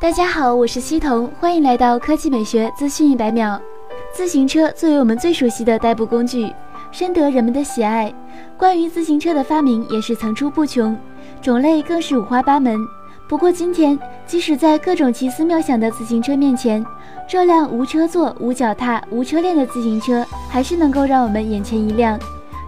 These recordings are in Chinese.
大家好，我是西彤，欢迎来到科技美学资讯一百秒。自行车作为我们最熟悉的代步工具，深得人们的喜爱。关于自行车的发明也是层出不穷，种类更是五花八门。不过今天，即使在各种奇思妙想的自行车面前，这辆无车座、无脚踏、无车链的自行车还是能够让我们眼前一亮。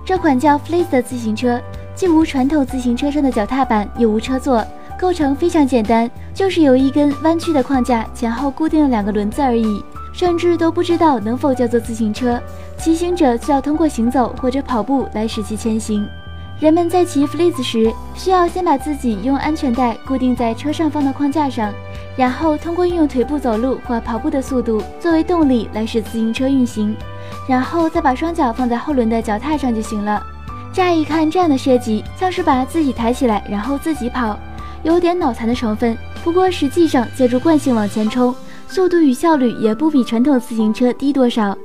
这款叫 Fleece 的自行车，既无传统自行车上的脚踏板，又无车座。构成非常简单，就是由一根弯曲的框架前后固定了两个轮子而已，甚至都不知道能否叫做自行车。骑行者需要通过行走或者跑步来使其前行。人们在骑 Fleece 时，需要先把自己用安全带固定在车上方的框架上，然后通过运用腿部走路或跑步的速度作为动力来使自行车运行，然后再把双脚放在后轮的脚踏上就行了。乍一看，这样的设计像是把自己抬起来，然后自己跑。有点脑残的成分，不过实际上借助惯性往前冲，速度与效率也不比传统自行车低多少。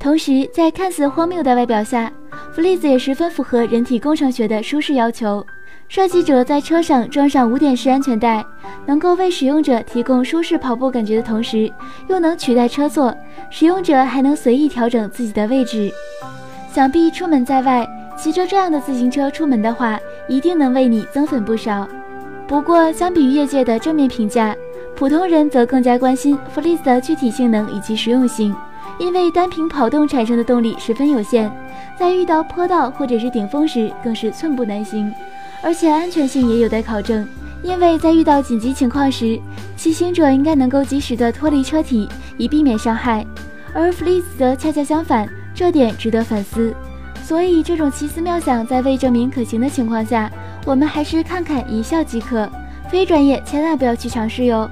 同时，在看似荒谬的外表下，Fleece 也十分符合人体工程学的舒适要求。设计者在车上装上五点式安全带，能够为使用者提供舒适跑步感觉的同时，又能取代车座，使用者还能随意调整自己的位置。想必出门在外，骑着这样的自行车出门的话，一定能为你增粉不少。不过，相比于业界的正面评价，普通人则更加关心 Fleece 的具体性能以及实用性。因为单凭跑动产生的动力十分有限，在遇到坡道或者是顶峰时，更是寸步难行。而且安全性也有待考证，因为在遇到紧急情况时，骑行者应该能够及时的脱离车体，以避免伤害。而 Fleece 则恰恰相反，这点值得反思。所以，这种奇思妙想在未证明可行的情况下，我们还是看看一笑即可，非专业千万不要去尝试哟。